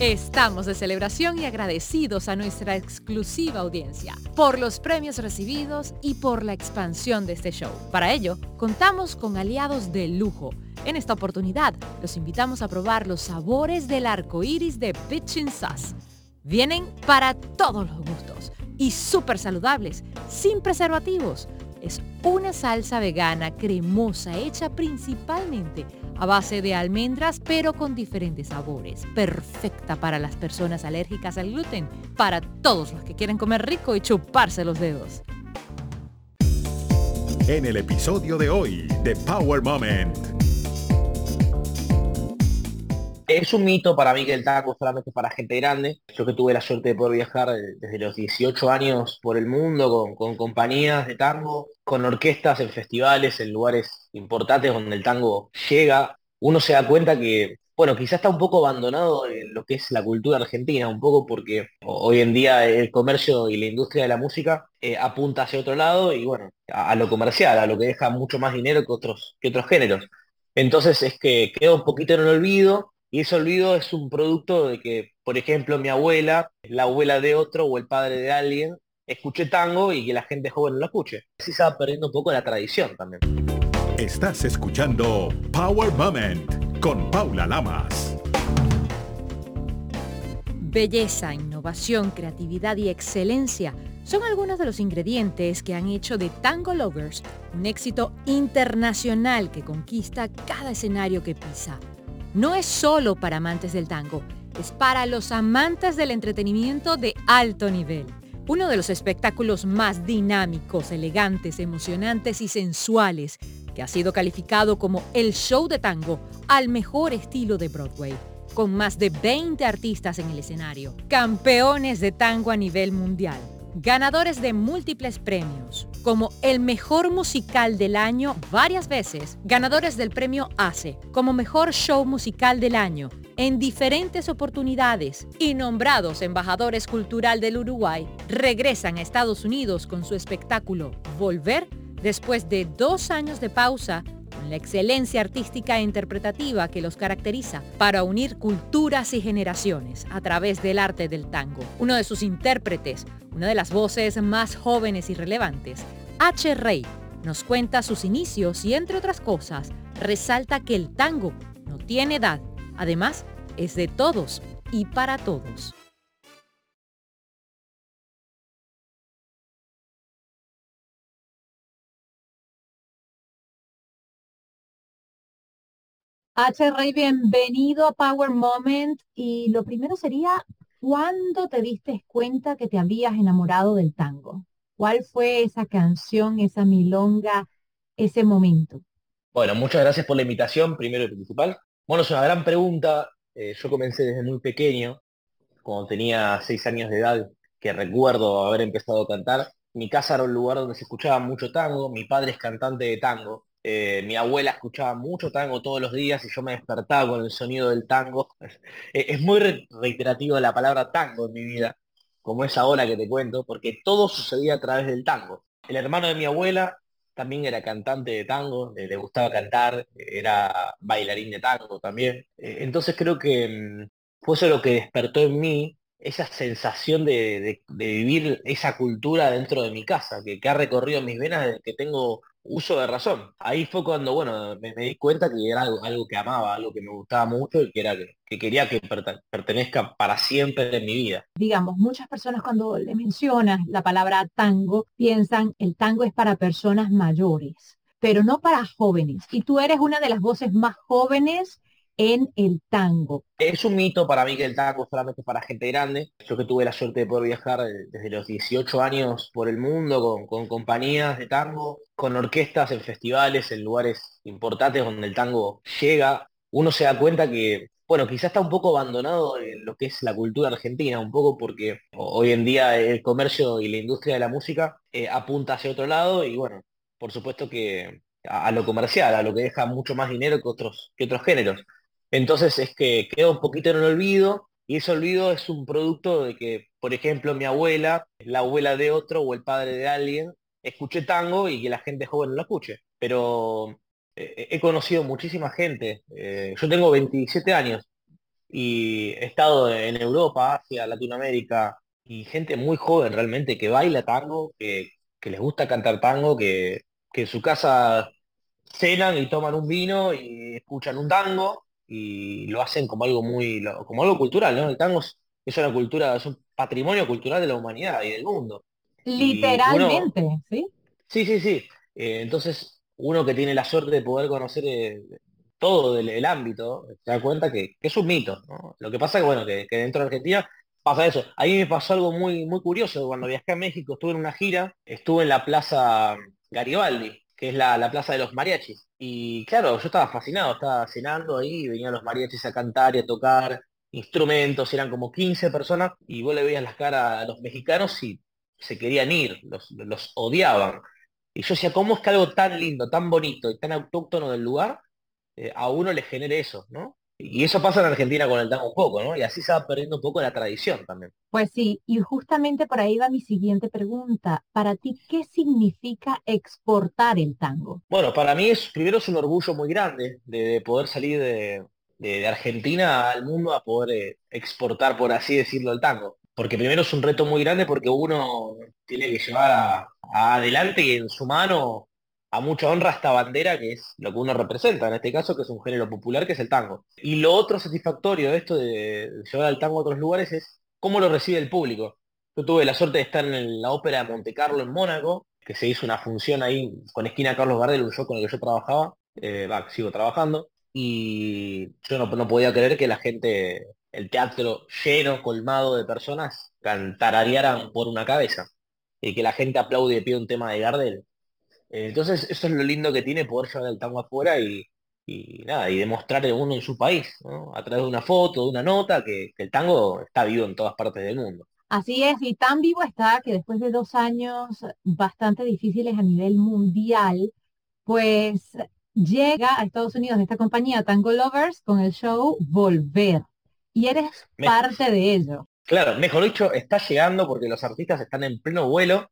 Estamos de celebración y agradecidos a nuestra exclusiva audiencia por los premios recibidos y por la expansión de este show. Para ello, contamos con aliados de lujo. En esta oportunidad, los invitamos a probar los sabores del arco iris de Pitchin Sauce. Vienen para todos los gustos y súper saludables, sin preservativos. Es una salsa vegana cremosa hecha principalmente a base de almendras pero con diferentes sabores. Perfecta para las personas alérgicas al gluten, para todos los que quieren comer rico y chuparse los dedos. En el episodio de hoy de Power Moment. Es un mito para mí que el taco solamente para gente grande. Yo que tuve la suerte de poder viajar desde los 18 años por el mundo con, compañías de tango, con orquestas en festivales, en lugares importantes donde el tango llega, uno se da cuenta que, bueno, quizás está un poco abandonado en lo que es la cultura argentina, un poco porque hoy en día el comercio y la industria de la música eh, apunta hacia otro lado y bueno, a, lo comercial, a lo que deja mucho más dinero que otros, que otros géneros. Entonces es que queda un poquito en el olvido y ese olvido es un producto de que, por ejemplo, mi abuela, la abuela de otro o el padre de alguien, escuche tango y que la gente joven no lo escuche. Así se va perdiendo un poco la tradición también. Estás escuchando Power Moment con Paula Lamas. Belleza, innovación, creatividad y excelencia son algunos de los ingredientes que han hecho de Tango Lovers un éxito internacional que conquista cada escenario que pisa. No es solo para amantes del tango, es para los amantes del entretenimiento de alto nivel. Uno de los espectáculos más dinámicos, elegantes, emocionantes y sensuales que ha sido calificado como el show de tango al mejor estilo de Broadway, con más de 20 artistas en el escenario, campeones de tango a nivel mundial, ganadores de múltiples premios, como el mejor musical del año varias veces, ganadores del premio ACE como mejor show musical del año en diferentes oportunidades y nombrados embajadores cultural del Uruguay, regresan a Estados Unidos con su espectáculo Volver después de dos años de pausa la excelencia artística e interpretativa que los caracteriza para unir culturas y generaciones a través del arte del tango. Uno de sus intérpretes, una de las voces más jóvenes y relevantes, H. Rey, nos cuenta sus inicios y entre otras cosas, resalta que el tango no tiene edad, además es de todos y para todos. H. Rey, bienvenido a Power Moment. Y lo primero sería, ¿cuándo te diste cuenta que te habías enamorado del tango? ¿Cuál fue esa canción, esa milonga, ese momento? Bueno, muchas gracias por la invitación, primero y principal. Bueno, es una gran pregunta. Eh, yo comencé desde muy pequeño, cuando tenía seis años de edad, que recuerdo haber empezado a cantar. Mi casa era un lugar donde se escuchaba mucho tango, mi padre es cantante de tango, eh, mi abuela escuchaba mucho tango todos los días y yo me despertaba con el sonido del tango. es muy reiterativo la palabra tango en mi vida, como esa ola que te cuento, porque todo sucedía a través del tango. El hermano de mi abuela también era cantante de tango, le, gustaba cantar, era bailarín de tango también. Eh, entonces creo que mm, fue eso lo que despertó en mí esa sensación de, vivir esa cultura dentro de mi casa, que, que ha recorrido mis venas desde que tengo uso de razón. Ahí fue cuando, bueno, me, di cuenta que era algo, que amaba, algo que me gustaba mucho y que era que, quería que pertenezca para siempre en mi vida. Digamos, muchas personas cuando le mencionas la palabra tango piensan el tango es para personas mayores, pero no para jóvenes. Y tú eres una de las voces más jóvenes en el tango. Es un mito para mí que el tango solamente para gente grande. Yo que tuve la suerte de poder viajar desde los 18 años por el mundo con, compañías de tango, con orquestas en festivales, en lugares importantes donde el tango llega, uno se da cuenta que, bueno, quizás está un poco abandonado en lo que es la cultura argentina, un poco porque hoy en día el comercio y la industria de la música eh, apunta hacia otro lado y bueno, por supuesto que a, a, lo comercial, a lo que deja mucho más dinero que otros, que otros géneros. Entonces es que queda un poquito en el olvido y ese olvido es un producto de que, por ejemplo, mi abuela, la abuela de otro o el padre de alguien, escuche tango y que la gente joven no lo escuche. Pero eh, he conocido muchísima gente. Eh, yo tengo 27 años y he estado en Europa, Asia, Latinoamérica, y gente muy joven realmente que baila tango, que, que les gusta cantar tango, que, que en su casa cenan y toman un vino y escuchan un tango y lo hacen como algo muy, como algo cultural, ¿no? El tango es, una cultura, es un patrimonio cultural de la humanidad y del mundo. Literalmente, ¿sí? Sí, sí, sí. Eh, entonces, uno que tiene la suerte de poder conocer eh, todo el, ámbito, se da cuenta que, es un mito, ¿no? Lo que pasa que, bueno, que, dentro de Argentina pasa eso. A mí me pasó algo muy, muy curioso. Cuando viajé a México, estuve en una gira, estuve en la Plaza Garibaldi, que es la, plaza de los mariachis. Y claro, yo estaba fascinado, estaba cenando ahí, venían los mariachis a cantar y a tocar instrumentos, eran como 15 personas, y vos le veías las caras a los mexicanos y se querían ir, los, los odiaban. Y yo decía, ¿cómo es que algo tan lindo, tan bonito y tan autóctono del lugar, eh, a uno le genere eso, ¿no? Y eso pasa en Argentina con el tango un poco, ¿no? Y así se va perdiendo un poco la tradición también. Pues sí, y justamente por ahí va mi siguiente pregunta. Para ti, ¿qué significa exportar el tango? Bueno, para mí es, primero es un orgullo muy grande de, poder salir de, Argentina al mundo a poder eh, exportar, por así decirlo, el tango. Porque primero es un reto muy grande porque uno tiene que llevar adelante y en su mano a mucha honra esta bandera que es lo que uno representa, en este caso que es un género popular que es el tango. Y lo otro satisfactorio de esto de llevar al tango a otros lugares es cómo lo recibe el público. Yo tuve la suerte de estar en la ópera de Monte Carlo en Mónaco, que se hizo una función ahí con esquina Carlos Gardel, un show con el que yo trabajaba, eh, sigo trabajando, y yo no, no podía creer que la gente, el teatro lleno, colmado de personas, cantararearan por una cabeza, y que la gente aplaude de pie un tema de Gardel entonces, eso es lo lindo que tiene poder llevar el tango afuera y, nada, y demostrar uno en su país, a través de una foto, de una nota, que, el tango está vivo en todas partes del mundo. Así es, y tan vivo está que después de dos años bastante difíciles a nivel mundial, pues llega a Estados Unidos esta compañía Tango Lovers con el show Volver. Y eres parte de ello. Claro, mejor dicho, está llegando porque los artistas están en pleno vuelo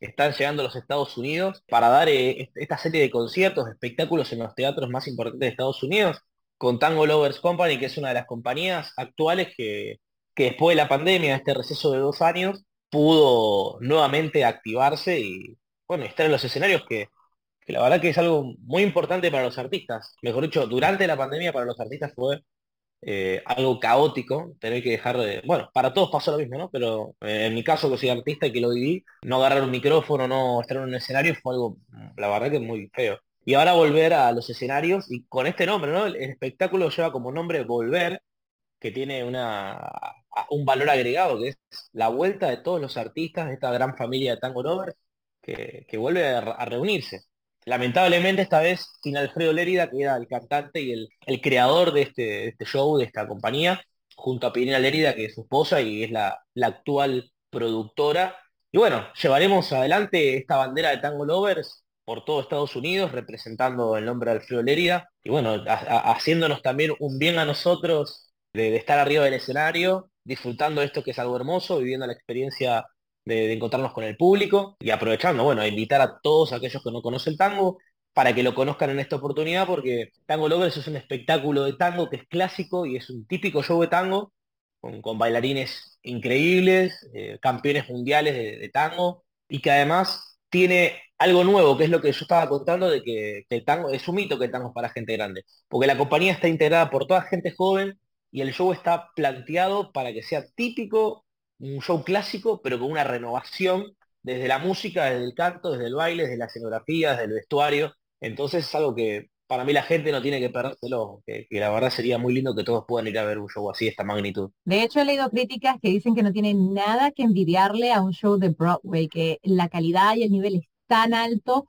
están llegando a los Estados Unidos para dar eh, esta serie de conciertos, espectáculos en los teatros más importantes de Estados Unidos, con Tango Lovers Company, que es una de las compañías actuales que, después de la pandemia, este receso de dos años, pudo nuevamente activarse y bueno, estar en los escenarios que, que la verdad que es algo muy importante para los artistas. Mejor dicho, durante la pandemia para los artistas fue eh, algo caótico, tener que dejar de... Bueno, para todos pasó lo mismo, ¿no? Pero eh, en mi caso, que soy artista y que lo viví, no agarrar un micrófono, no estar en un escenario fue algo, la verdad que muy feo. Y ahora volver a los escenarios y con este nombre, ¿no? El, espectáculo lleva como nombre Volver, que tiene una, un valor agregado, que es la vuelta de todos los artistas de esta gran familia de Tango Lovers, que, que vuelve a reunirse. Lamentablemente esta vez sin Alfredo Lérida, que era el cantante y el, creador de este, este, show, de esta compañía, junto a Pinela Lérida, que es su esposa y es la, actual productora. Y bueno, llevaremos adelante esta bandera de Tango Lovers por todo Estados Unidos, representando el nombre de Alfredo Lérida, y bueno, haciéndonos también un bien a nosotros de, de, estar arriba del escenario, disfrutando esto que es algo hermoso, viviendo la experiencia de, encontrarnos con el público y aprovechando, bueno, invitar a todos aquellos que no conocen tango para que lo conozcan en esta oportunidad, porque Tango Lovers es un espectáculo de tango que es clásico y es un típico show de tango, con, bailarines increíbles, eh, campeones mundiales de, tango, y que además tiene algo nuevo, que es lo que yo estaba contando, de que, que, el tango es un mito que el tango es para gente grande, porque la compañía está integrada por toda gente joven y el show está planteado para que sea típico un show clásico, pero con una renovación desde la música, desde el canto, desde el baile, desde la escenografía, desde el vestuario. Entonces es algo que para mí la gente no tiene que perdérselo, que, que, la verdad sería muy lindo que todos puedan ir a ver un show así de esta magnitud. De hecho, he leído críticas que dicen que no tienen nada que envidiarle a un show de Broadway, que la calidad y el nivel es tan alto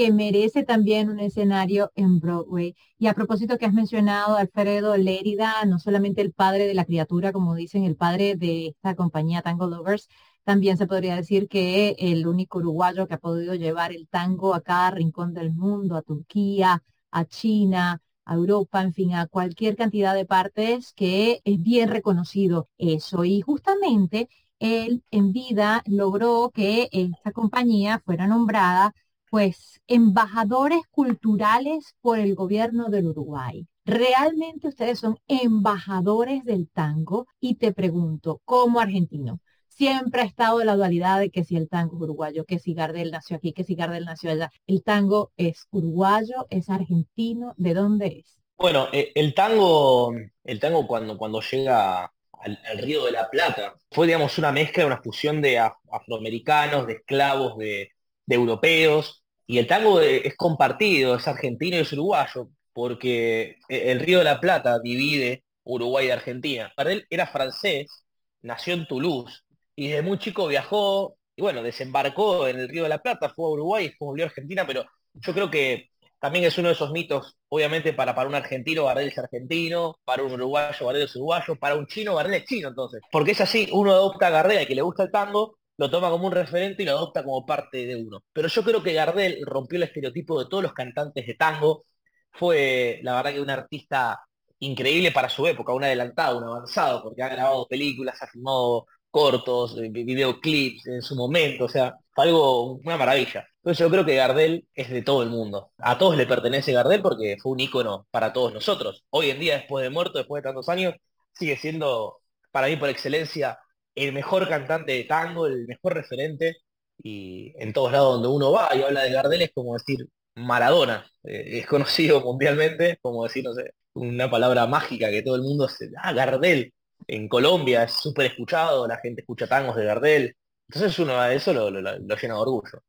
que merece también un escenario en Broadway. Y a propósito que has mencionado Alfredo Lérida, no solamente el padre de la criatura, como dicen, el padre de esta compañía Tango Lovers, también se podría decir que el único uruguayo que ha podido llevar el tango a cada rincón del mundo, a Turquía, a China, a Europa, en fin, a cualquier cantidad de partes que es bien reconocido eso. Y justamente él en vida logró que esta compañía fuera nombrada pues embajadores culturales por el gobierno del Uruguay. Realmente ustedes son embajadores del tango y te pregunto, como argentino, siempre ha estado la dualidad de que si el tango es uruguayo, que si Gardel nació aquí, que si Gardel nació allá. ¿El tango es uruguayo, es argentino? ¿De dónde es? Bueno, eh, el tango, el tango cuando, cuando llega al, Río de la Plata fue, digamos, una mezcla, una fusión de afroamericanos, de esclavos, de, europeos. Y el tango eh, es compartido, es argentino y es uruguayo, porque eh, el Río de la Plata divide Uruguay de Argentina. Gardel era francés, nació en Toulouse, y desde muy chico viajó, y bueno, desembarcó en el Río de la Plata, fue a Uruguay, después volvió a Argentina, pero yo creo que también es uno de esos mitos, obviamente para, para un argentino Gardel es argentino, para un uruguayo Gardel es uruguayo, para un chino Gardel es chino entonces. Porque es así, uno adopta a Gardel, que le gusta el tango, lo toma como un referente y lo adopta como parte de uno. Pero yo creo que Gardel rompió el estereotipo de todos los cantantes de tango, fue la verdad que un artista increíble para su época, un adelantado, un avanzado, porque ha grabado películas, ha filmado cortos, eh, videoclips en su momento, o sea, fue algo, una maravilla. Entonces yo creo que Gardel es de todo el mundo. A todos le pertenece Gardel porque fue un ícono para todos nosotros. Hoy en día, después de muerto, después de tantos años, sigue siendo, para mí por excelencia, el mejor cantante de tango, el mejor referente. Y en todos lados donde uno va y habla de Gardel es como decir Maradona. Eh, es conocido mundialmente, como decir, no sé, una palabra mágica que todo el mundo se... Ah, Gardel en Colombia es súper escuchado, la gente escucha tangos de Gardel. Entonces uno a eso lo, llena de orgullo.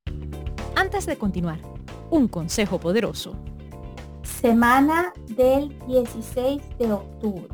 Antes de continuar, un consejo poderoso. Semana del 16 de octubre.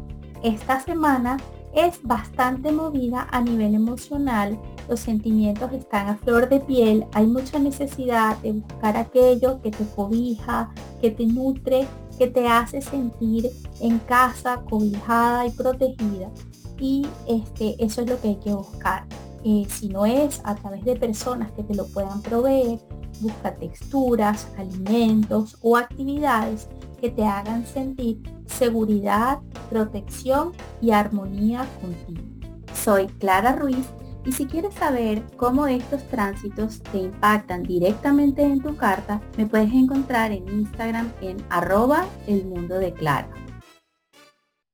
Esta semana es bastante movida a nivel emocional, los sentimientos están a flor de piel, hay mucha necesidad de buscar aquello que te cobija, que te nutre, que te hace sentir en casa, cobijada y protegida. Y este, eso es lo que hay que buscar. Eh, si no es a través de personas que te lo puedan proveer, busca texturas, alimentos o actividades que te hagan sentir seguridad, protección y armonía contigo. Soy Clara Ruiz y si quieres saber cómo estos tránsitos te impactan directamente en tu carta, me puedes encontrar en Instagram en arroba el mundo de Clara.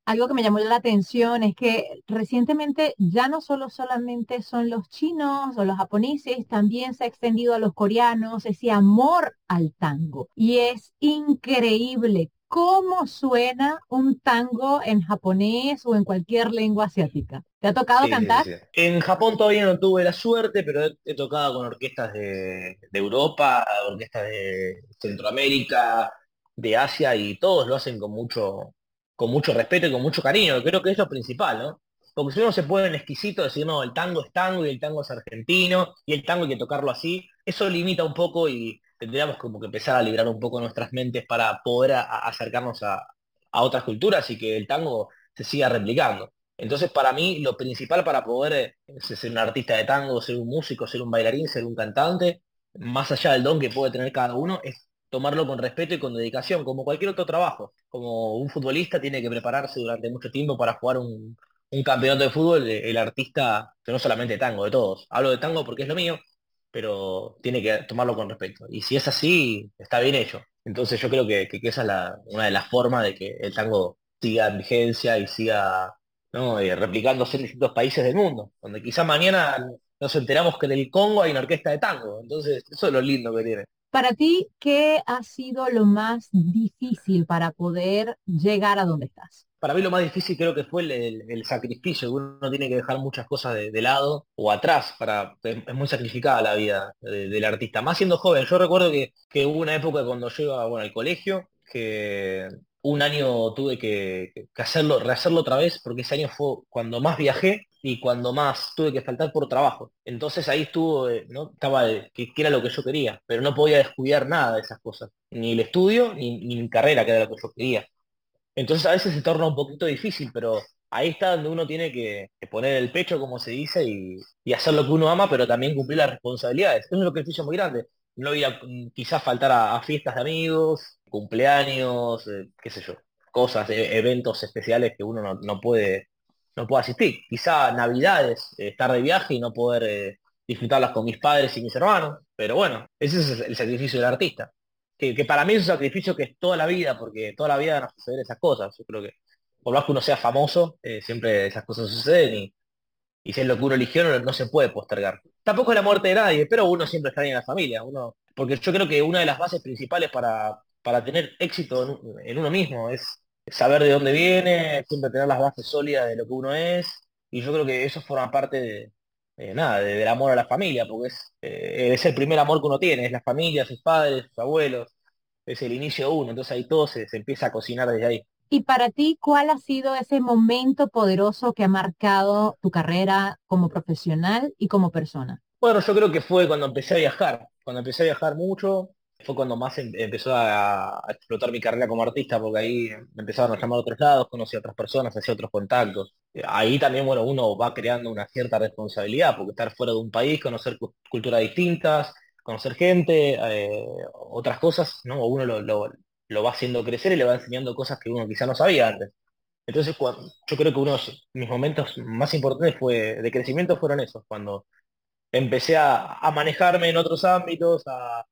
Algo que me llamó la atención es que recientemente ya no solo solamente son los chinos o los japoneses, también se ha extendido a los coreanos ese amor al tango. Y es increíble cómo suena un tango en japonés o en cualquier lengua asiática. ¿Te ha tocado cantar? En Japón todavía no tuve la suerte, pero he, tocado con orquestas de, Europa, orquestas de Centroamérica, de Asia, y todos lo hacen con mucho, con mucho respeto y con mucho cariño. Creo que es lo principal, ¿no? Porque si uno se puede en exquisito decir, no, el tango es tango y el tango es argentino y el tango hay que tocarlo así, eso limita un poco y tendríamos como que empezar a liberar un poco nuestras mentes para poder acercarnos a, otras culturas y que el tango se siga replicando. Entonces, para mí, lo principal para poder eh, ser un artista de tango, ser un músico, ser un bailarín, ser un cantante, más allá del don que puede tener cada uno, es tomarlo con respeto y con dedicación, como cualquier otro trabajo. Como un futbolista tiene que prepararse durante mucho tiempo para jugar un, un campeonato de fútbol, el artista, que no solamente tango, de todos. Hablo de tango porque es lo mío, pero tiene que tomarlo con respeto. Y si es así, está bien hecho. Entonces yo creo que, esa es una de las formas de que el tango siga en vigencia y siga eh, replicándose en distintos países del mundo, donde quizá mañana nos enteramos que en el Congo hay una orquesta de tango. Entonces eso es lo lindo que tiene. Para ti, ¿qué ha sido lo más difícil para poder llegar a donde estás? Para mí lo más difícil creo que fue el, sacrificio, uno tiene que dejar muchas cosas de, lado o atrás, para es muy sacrificada la vida del artista, más siendo joven. Yo recuerdo que, hubo una época cuando yo iba bueno, al colegio, que un año tuve que, hacerlo, rehacerlo otra vez, porque ese año fue cuando más viajé y cuando más tuve que faltar por trabajo. Entonces ahí estuvo, eh, ¿no? Estaba, que, era lo que yo quería, pero no podía descuidar nada de esas cosas, ni el estudio, ni mi carrera, que era lo que yo quería. Entonces a veces se torna un poquito difícil, pero ahí está donde uno tiene que, poner el pecho, como se dice, y, hacer lo que uno ama, pero también cumplir las responsabilidades. Es que es muy grande. No ir a mm, quizás faltar a, fiestas de amigos, cumpleaños, eh, qué sé yo, cosas, e, eventos especiales que uno no, puede no puede asistir. Quizá navidades, eh, estar de viaje y no poder eh, disfrutarlas con mis padres y mis hermanos. Pero bueno, ese es el sacrificio del artista que, para mí es un sacrificio que es toda la vida, porque toda la vida van a suceder esas cosas. Yo creo que por más que uno sea famoso, eh, siempre esas cosas suceden y, y si es lo que uno eligió no, se puede postergar. Tampoco es la muerte de nadie, pero uno siempre está en la familia. Uno, porque yo creo que una de las bases principales para, para tener éxito en, uno mismo es saber de dónde viene, siempre tener las bases sólidas de lo que uno es. Y yo creo que eso forma parte de, nada, del amor a la familia, porque es, eh, es el primer amor que uno tiene, es la familia, sus padres, sus abuelos, es el inicio uno, entonces ahí todo se, se empieza a cocinar desde ahí. Y para ti, ¿cuál ha sido ese momento poderoso que ha marcado tu carrera como profesional y como persona? Bueno, yo creo que fue cuando empecé a viajar, cuando empecé a viajar mucho, fue cuando más em, empezó a, explotar mi carrera como artista, porque ahí me empezaron a llamar a otros lados, conocí a otras personas, hacía otros contactos. Ahí también, bueno, uno va creando una cierta responsabilidad, porque estar fuera de un país, conocer culturas distintas, conocer gente, eh, otras cosas, ¿no? Uno lo, lo, va haciendo crecer y le va enseñando cosas que uno quizá no sabía antes. Entonces, yo creo que uno de mis momentos más importantes fue, de crecimiento fueron esos, cuando empecé a, manejarme en otros ámbitos, a,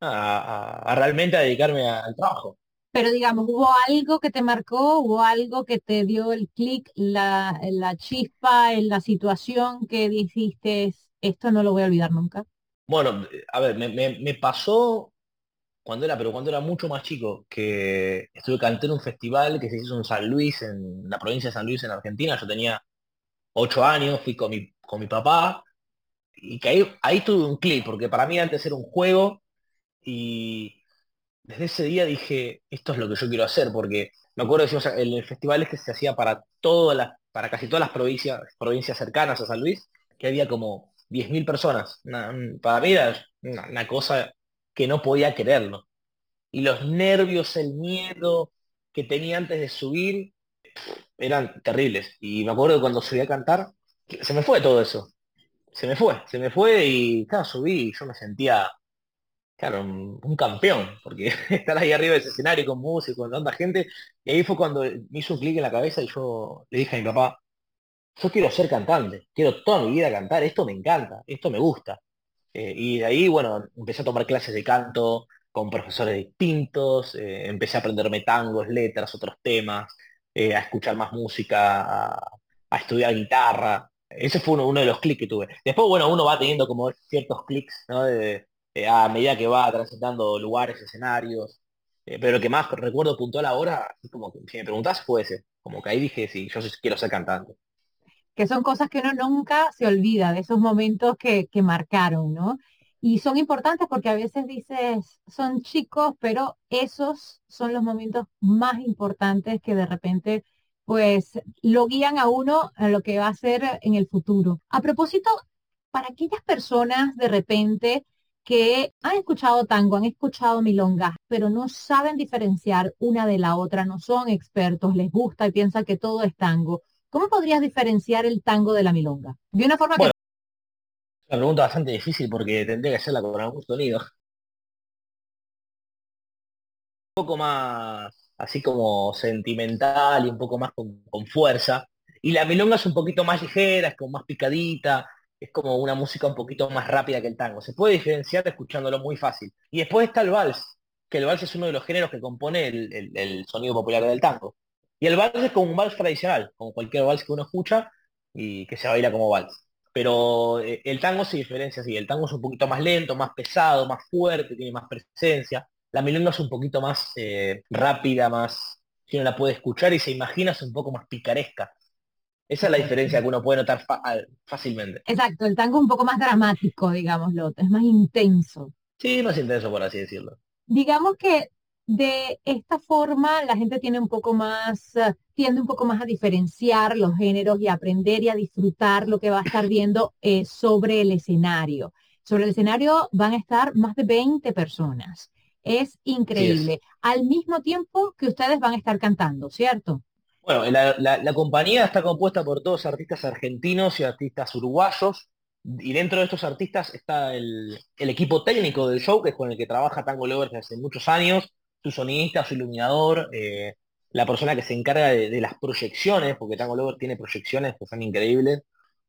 realmente a dedicarme al trabajo. Pero digamos, ¿hubo algo que te marcó? ¿Hubo algo que te dio el clic, la, la chispa en la situación que dijiste, esto no lo voy a olvidar nunca? Bueno, a ver, me, pasó cuando era, pero cuando era mucho más chico, que estuve canté en un festival que se hizo en San Luis, en la provincia de San Luis, en Argentina. Yo tenía ocho años, fui con mi, con mi papá, y que ahí, ahí tuve un clip, porque para mí antes era un juego, y desde ese día dije, esto es lo que yo quiero hacer, porque me acuerdo que el festival es que se hacía para todas las, para casi todas las provincias, provincias cercanas a San Luis, que había como 10.000 personas. para mí era una, cosa que no podía creerlo. Y los nervios, el miedo que tenía antes de subir, eran terribles. Y me acuerdo cuando subí a cantar, se me fue todo eso. Se me fue, se me fue y claro, subí y yo me sentía, claro, un, campeón, porque estar ahí arriba del escenario con música, con tanta gente, y ahí fue cuando me hizo un clic en la cabeza y yo le dije a mi papá, yo quiero ser cantante, quiero toda mi vida cantar, esto me encanta, esto me gusta. Eh, y de ahí, bueno, empecé a tomar clases de canto con profesores distintos, eh, empecé a aprenderme tangos, letras, otros temas, eh, a escuchar más música, a, estudiar guitarra. Ese fue uno, de los clics que tuve. Después, bueno, uno va teniendo como ciertos clics, ¿no? a medida que va transitando lugares, escenarios. pero lo que más recuerdo puntual ahora, como que si me preguntás, fue ese. Como que ahí dije, sí, yo quiero ser cantante que son cosas que uno nunca se olvida de esos momentos que, que marcaron, ¿no? Y son importantes porque a veces dices, son chicos, pero esos son los momentos más importantes que de repente pues lo guían a uno a lo que va a ser en el futuro. A propósito, para aquellas personas de repente que han escuchado tango, han escuchado milonga, pero no saben diferenciar una de la otra, no son expertos, les gusta y piensan que todo es tango. ¿Cómo podrías diferenciar el tango de la milonga? De una forma que... Una pregunta bastante difícil porque tendría que hacerla con algún sonido. Un poco más así como sentimental y un poco más con, fuerza. Y la milonga es un poquito más ligera, es como más picadita, es como una música un poquito más rápida que el tango. Se puede diferenciar escuchándolo muy fácil. Y después está el vals, que el vals es uno de los géneros que compone el sonido popular del tango. Y el vals es como un vals tradicional, como cualquier vals que uno escucha y que se baila como vals. Pero eh, el tango se diferencia así, el tango es un poquito más lento, más pesado, más fuerte, tiene más presencia. La milonga es un poquito más eh, rápida, más, si uno la puede escuchar y se imagina es un poco más picaresca. Esa es la diferencia que uno puede notar fácilmente. Exacto, el tango es un poco más dramático, digámoslo, es más intenso. Sí, más intenso, por así decirlo. Digamos que de esta forma, la gente tiene un poco más, eh, tiende un poco más a diferenciar los géneros y a aprender y a disfrutar lo que va a estar viendo eh, sobre el escenario. Sobre el escenario van a estar más de 20 personas. Es increíble. Al mismo tiempo que ustedes van a estar cantando, ¿cierto? Bueno, la, compañía está compuesta por todos artistas argentinos y artistas uruguayos. Y dentro de estos artistas está el, equipo técnico del show, que es con el que trabaja Tango Lovers desde muchos años su sonidista, su iluminador, eh, la persona que se encarga de, las proyecciones, porque Tango Lover tiene proyecciones que son increíbles.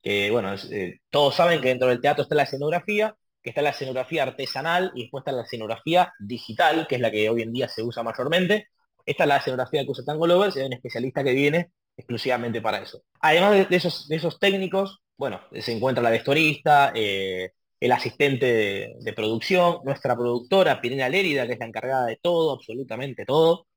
bueno, eh, todos saben que dentro del teatro está la escenografía, que está la escenografía artesanal y después está la escenografía digital, que es la que hoy en día se usa mayormente. Esta es la escenografía que usa Tango Lovers hay un especialista que viene exclusivamente para eso. Además de, esos, técnicos, bueno, se encuentra la vestuarista, eh, el asistente de, producción, nuestra productora Pirina Lérida, que es la encargada de todo, absolutamente todo,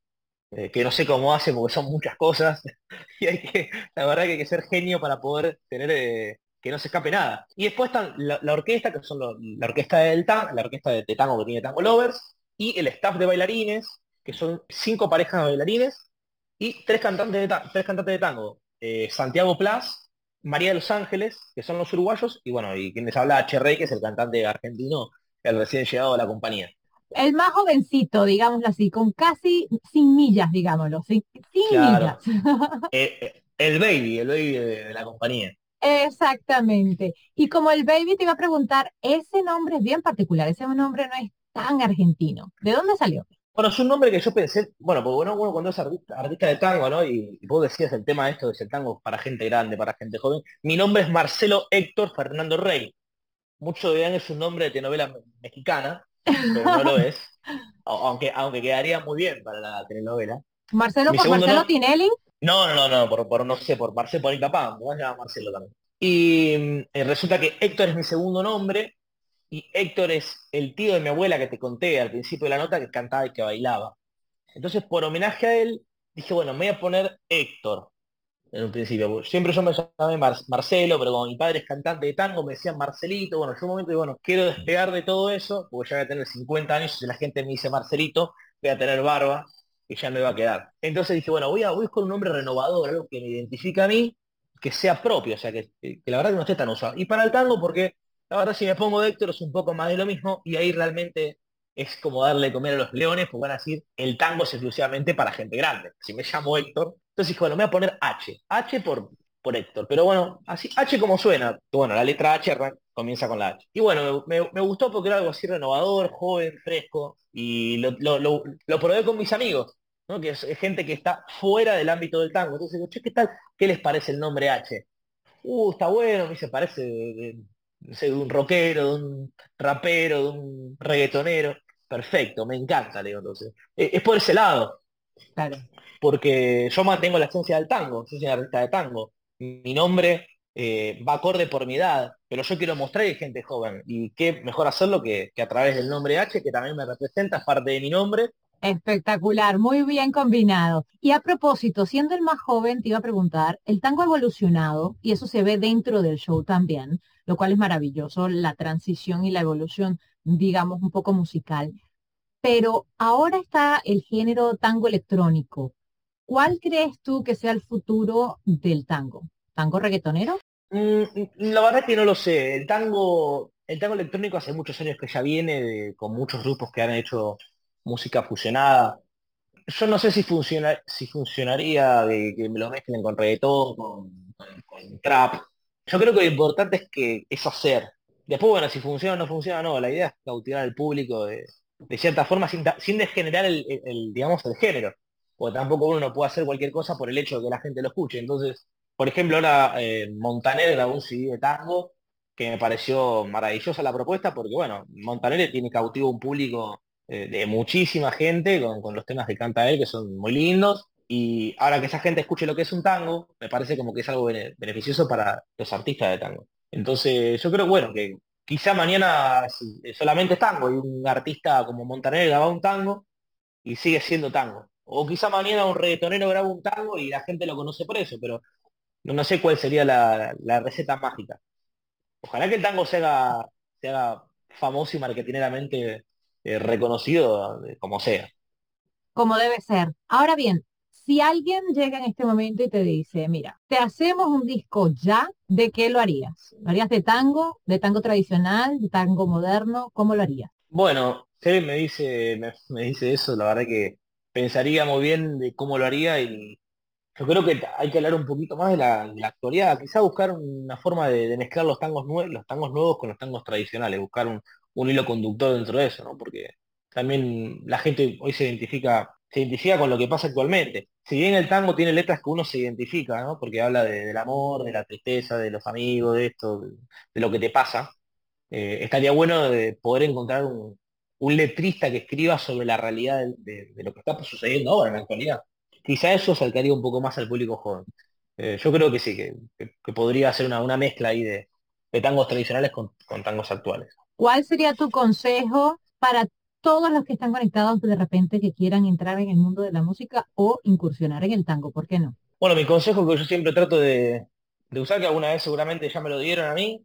eh, que no sé cómo hace porque son muchas cosas, y hay que, la verdad que hay que ser genio para poder tener eh, que no se escape nada. Y después está la, orquesta, que son la orquesta del tango, la orquesta de, tango que tiene Tango Lovers, y el staff de bailarines, que son cinco parejas de bailarines, y tres cantantes de, tres cantantes de tango. Eh, Santiago Plas, María de los Ángeles, que son los uruguayos, y bueno, y quienes habla H. Rey, que es el cantante argentino, el recién llegado a la compañía. El más jovencito, digámoslo así, con casi sin millas, digámoslo, sin, millas. Eh, eh, el, baby, el baby de la compañía. Exactamente. Y como el baby te iba a preguntar, ese nombre es bien particular, ese nombre no es tan argentino. ¿De dónde salió? Bueno, es un nombre que yo pensé, bueno, porque bueno, bueno cuando es artista, de tango, ¿no? Y, vos decías el tema de esto, de el tango para gente grande, para gente joven. Mi nombre es Marcelo Héctor Fernando Rey. Muchos dirán es un nombre de telenovela mexicana, pero no lo es. Aunque, aunque quedaría muy bien para la telenovela. ¿Marcelo por Marcelo Tinelli? No, no, no, por, por, no sé, por Marcelo, por mi papá, me voy a llamar Marcelo también. Y eh, resulta que Héctor es mi segundo nombre, y Héctor es el tío de mi abuela que te conté al principio de la nota que cantaba y que bailaba. Entonces, por homenaje a él, dije, bueno, me voy a poner Héctor en un principio. Siempre yo me llamé Marcelo, pero como mi padre es cantante de tango, me decían Marcelito. Bueno, yo un momento digo, bueno, quiero despegar de todo eso, porque ya voy a tener 50 años y la gente me dice Marcelito, voy a tener barba y ya me va a quedar. Entonces dije, bueno, voy a, con un nombre renovador, algo que me identifica a mí, que sea propio, o sea, que, que la verdad que no esté tan usado. Y para el tango, porque la verdad si me pongo Héctor es un poco más de lo mismo y ahí realmente es como darle comer a los leones, porque van a decir, el tango es exclusivamente para gente grande. Si me llamo Héctor, entonces dije, bueno, me voy a poner H. H por, por Héctor. Pero bueno, así, H como suena. Bueno, la letra H comienza con la H. Y bueno, me, gustó porque era algo así renovador, joven, fresco. Y lo, lo, probé con mis amigos, ¿no? que es, gente que está fuera del ámbito del tango. Entonces digo, che, ¿qué tal? ¿Qué les parece el nombre H? Uh, está bueno, me dice, parece un rockero, de un rapero, de un reggaetonero. Perfecto, me encanta, le digo entonces. E, es, por ese lado. Claro. Porque yo mantengo la esencia del tango, soy una artista de tango. Mi nombre eh, va acorde por mi edad, pero yo quiero mostrar que hay gente joven. Y qué mejor hacerlo que, que a través del nombre H, que también me representa, es parte de mi nombre, Espectacular, muy bien combinado. Y a propósito, siendo el más joven, te iba a preguntar, el tango ha evolucionado y eso se ve dentro del show también, lo cual es maravilloso, la transición y la evolución, digamos, un poco musical. Pero ahora está el género tango electrónico. ¿Cuál crees tú que sea el futuro del tango? ¿Tango reggaetonero? Mm, la verdad que no lo sé. El tango, el tango electrónico hace muchos años que ya viene, con muchos grupos que han hecho música fusionada. Yo no sé si, funciona, si funcionaría de que me lo mezclen con reggaetón, con, trap. Yo creo que lo importante es que es hacer. Después, bueno, si funciona o no funciona, no. La idea es cautivar al público de, cierta forma sin, sin degenerar el, digamos, el género. Porque tampoco uno no puede hacer cualquier cosa por el hecho de que la gente lo escuche. Entonces, por ejemplo, ahora eh, Montaner grabó un CD de tango que me pareció maravillosa la propuesta porque, bueno, Montaner tiene cautivo un público eh, de muchísima gente con, los temas que canta él, que son muy lindos. Y ahora que esa gente escuche lo que es un tango, me parece como que es algo beneficioso para los artistas de tango. Entonces, yo creo, bueno, que quizá mañana solamente es tango y un artista como Montaner graba un tango y sigue siendo tango. O quizá mañana un reggaetonero graba un tango y la gente lo conoce por eso, pero no, sé cuál sería la, receta mágica. Ojalá que el tango se haga, se haga famoso y marketineramente eh, reconocido como sea. Como debe ser. Ahora bien, si alguien llega en este momento y te dice, mira, te hacemos un disco ya, ¿de qué lo harías? ¿Lo harías de tango, de tango tradicional, de tango moderno? ¿Cómo lo harías? Bueno, si me dice, me, dice eso, la verdad que pensaría muy bien de cómo lo haría y yo creo que hay que hablar un poquito más de la, actualidad, quizá buscar una forma de, mezclar los tangos, nuevos, los tangos nuevos con los tangos tradicionales, buscar un, un hilo conductor dentro de eso, ¿no? Porque también la gente hoy se identifica, se identifica con lo que pasa actualmente. Si bien el tango tiene letras que uno se identifica, ¿no? Porque habla del amor, de la tristeza, de los amigos, de esto, de, lo que te pasa. eh, estaría bueno de poder encontrar un, letrista que escriba sobre la realidad de, lo que está sucediendo ahora en la actualidad. Quizá eso acercaría un poco más al público joven. Eh, yo creo que sí, que, podría ser una, mezcla ahí de, tangos tradicionales con, tangos actuales. ¿Cuál sería tu consejo para todos los que están conectados de repente que quieran entrar en el mundo de la música o incursionar en el tango? ¿Por qué no? Bueno, mi consejo que yo siempre trato de, usar, que alguna vez seguramente ya me lo dieron a mí,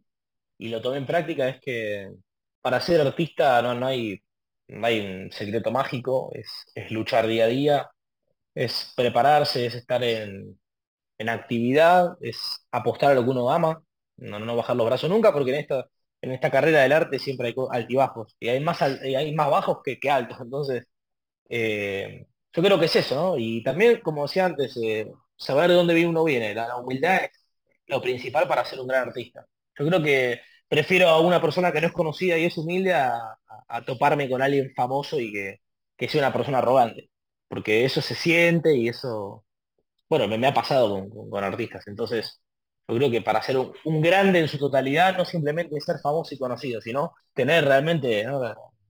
y lo tomé en práctica, es que para ser artista no, no, hay, no hay un secreto mágico, es, es luchar día a día, es prepararse, es estar en, en actividad, es apostar a lo que uno ama, no, no bajar los brazos nunca, porque en esta, en esta carrera del arte siempre hay altibajos, y hay más, hay más bajos que, altos, entonces eh, yo creo que es eso, ¿no? Y también, como decía antes, eh, saber de dónde uno viene, la, humildad es lo principal para ser un gran artista. Yo creo que prefiero a una persona que no es conocida y es humilde a, toparme con alguien famoso y que, que sea una persona arrogante, porque eso se siente y eso bueno, me, ha pasado con, artistas. Entonces, yo creo que para ser un, grande en su totalidad, no simplemente ser famoso y conocido, sino tener realmente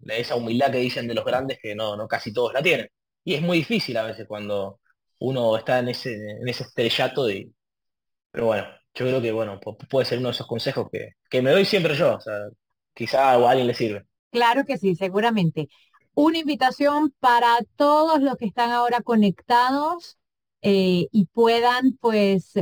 esa humildad que dicen de los grandes que no, no casi todos la tienen. Y es muy difícil a veces cuando uno está en ese, en ese estrellato de... Pero bueno, yo creo que bueno, puede ser uno de esos consejos que, que me doy siempre yo. O quizá a alguien le sirve. Claro que sí, seguramente. Una invitación para todos los que están ahora conectados eh, y puedan pues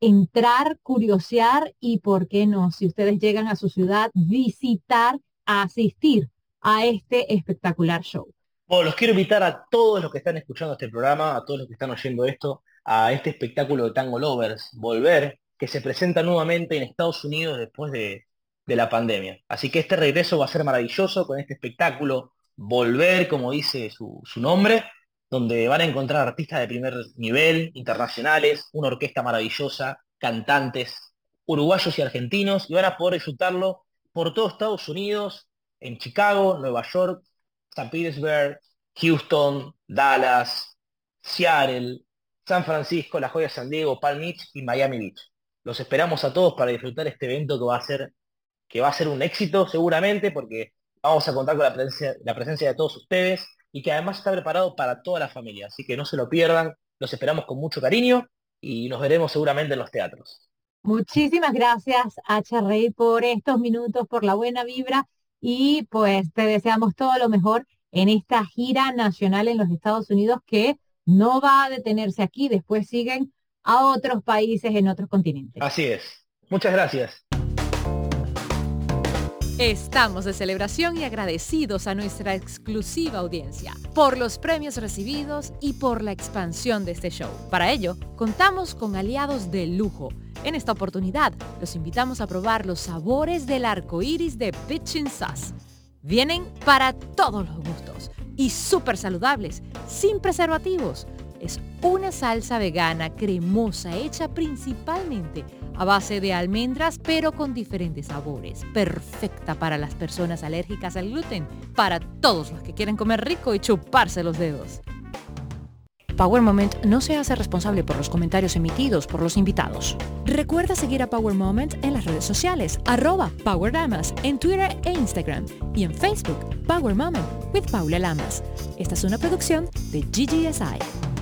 entrar, curiosear y, ¿por qué no? Si ustedes llegan a su ciudad, visitar, asistir a este espectacular show. Bueno, los quiero invitar a todos los que están escuchando este programa, a todos los que están oyendo esto, a este espectáculo de Tango Lovers, Volver, que se presenta nuevamente en Estados Unidos después de, la pandemia. Así que este regreso va a ser maravilloso con este espectáculo, Volver, como dice su nombre, donde van a encontrar artistas de primer nivel, internacionales, una orquesta maravillosa, cantantes, uruguayos y argentinos, y van a poder disfrutarlo por todo Estados Unidos, en Chicago, Nueva York, San Petersburg, Houston, Dallas, Seattle, San Francisco, La Joya San Diego, Palm Beach y Miami Beach. Los esperamos a todos para disfrutar este evento que va a ser, que va a ser un éxito seguramente, porque vamos a contar con la presencia, la presencia de todos ustedes y que además está preparado para toda la familia. Así que no se lo pierdan, los esperamos con mucho cariño y nos veremos seguramente en los teatros. Muchísimas gracias. Rey, por estos minutos, por la buena vibra y pues te deseamos todo lo mejor en esta gira nacional en los Estados Unidos que no va a detenerse aquí, después siguen a otros países en otros continentes. Así es. Muchas gracias. Estamos de celebración y agradecidos a nuestra exclusiva audiencia por los premios recibidos y por la expansión de este show. Para ello, contamos con aliados de lujo. En esta oportunidad, los invitamos a probar los sabores del arco iris de Pitchin Sauce. Vienen para todos los gustos y súper saludables, sin preservativos. Es una salsa vegana cremosa hecha principalmente a base de almendras, pero con diferentes sabores. Perfecta para las personas alérgicas al gluten, para todos los que quieren comer rico y chuparse los dedos. Power Moment no se hace responsable por los comentarios emitidos por los invitados. Recuerda seguir a Power Moment en las redes sociales, arroba Power Lamas, en Twitter e Instagram y en Facebook, Power Moment with Paula Lamas. Esta es una producción de GGSI.